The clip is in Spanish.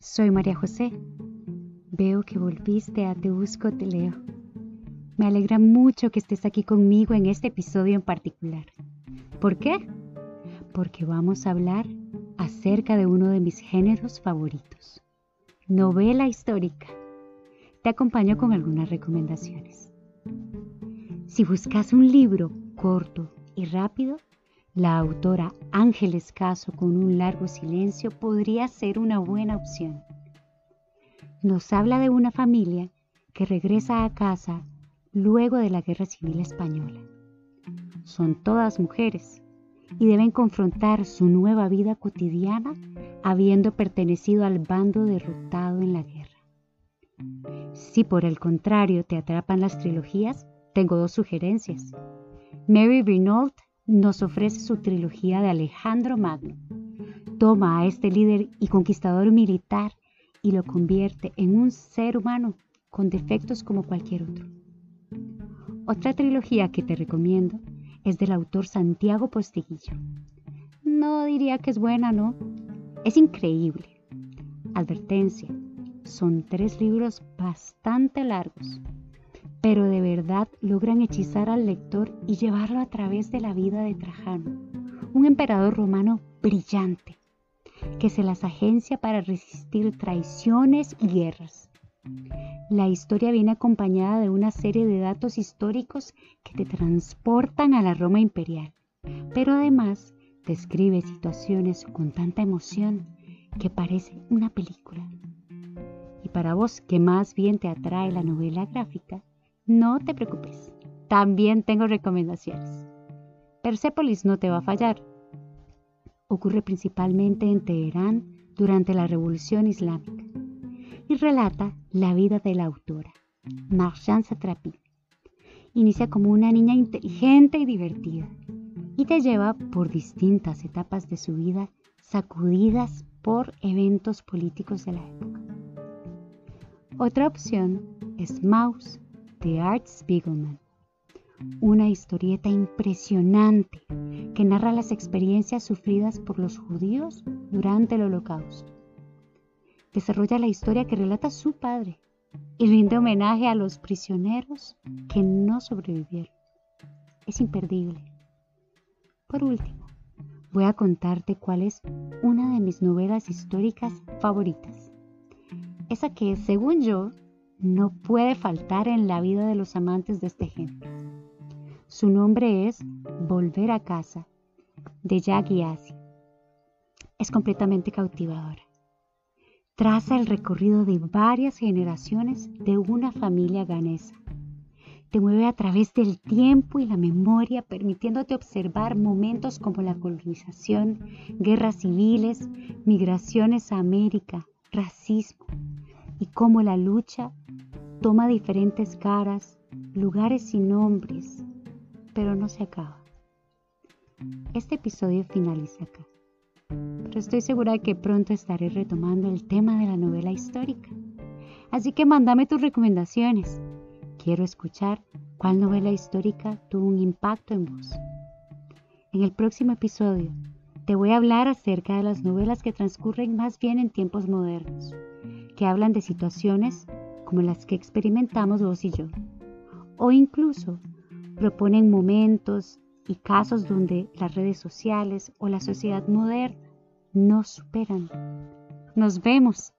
Soy María José. Veo que volviste a Te Busco, Te Leo. Me alegra mucho que estés aquí conmigo en este episodio en particular. ¿Por qué? Porque vamos a hablar acerca de uno de mis géneros favoritos, novela histórica. Te acompaño con algunas recomendaciones. Si buscas un libro corto y rápido, la autora Ángeles Caso con un largo silencio podría ser una buena opción. Nos habla de una familia que regresa a casa luego de la Guerra Civil Española. Son todas mujeres y deben confrontar su nueva vida cotidiana habiendo pertenecido al bando derrotado en la guerra. Si por el contrario te atrapan las trilogías, tengo dos sugerencias. Mary Renault nos ofrece su trilogía de Alejandro Magno. Toma a este líder y conquistador militar y lo convierte en un ser humano con defectos como cualquier otro. Otra trilogía que te recomiendo es del autor Santiago Postiguillo. No diría que es buena, ¿no? Es increíble. Advertencia, son tres libros bastante largos pero de verdad logran hechizar al lector y llevarlo a través de la vida de Trajano, un emperador romano brillante, que se las agencia para resistir traiciones y guerras. La historia viene acompañada de una serie de datos históricos que te transportan a la Roma imperial, pero además describe situaciones con tanta emoción que parece una película. Y para vos que más bien te atrae la novela gráfica, no te preocupes, también tengo recomendaciones. Persépolis no te va a fallar. Ocurre principalmente en Teherán durante la Revolución Islámica y relata la vida de la autora, Marjan Satrapi. Inicia como una niña inteligente y divertida y te lleva por distintas etapas de su vida sacudidas por eventos políticos de la época. Otra opción es Maus de Art Spiegelman. Una historieta impresionante que narra las experiencias sufridas por los judíos durante el holocausto. Desarrolla la historia que relata su padre y rinde homenaje a los prisioneros que no sobrevivieron. Es imperdible. Por último, voy a contarte cuál es una de mis novelas históricas favoritas. Esa que, según yo, no puede faltar en la vida de los amantes de este género. Su nombre es Volver a casa, de Yagi Asi. Es completamente cautivadora. Traza el recorrido de varias generaciones de una familia ganesa. Te mueve a través del tiempo y la memoria, permitiéndote observar momentos como la colonización, guerras civiles, migraciones a América, racismo, y cómo la lucha toma diferentes caras, lugares y nombres, pero no se acaba. Este episodio finaliza acá, pero estoy segura de que pronto estaré retomando el tema de la novela histórica. Así que mándame tus recomendaciones. Quiero escuchar cuál novela histórica tuvo un impacto en vos. En el próximo episodio te voy a hablar acerca de las novelas que transcurren más bien en tiempos modernos, que hablan de situaciones como las que experimentamos vos y yo. O incluso proponen momentos y casos donde las redes sociales o la sociedad moderna nos superan. Nos vemos.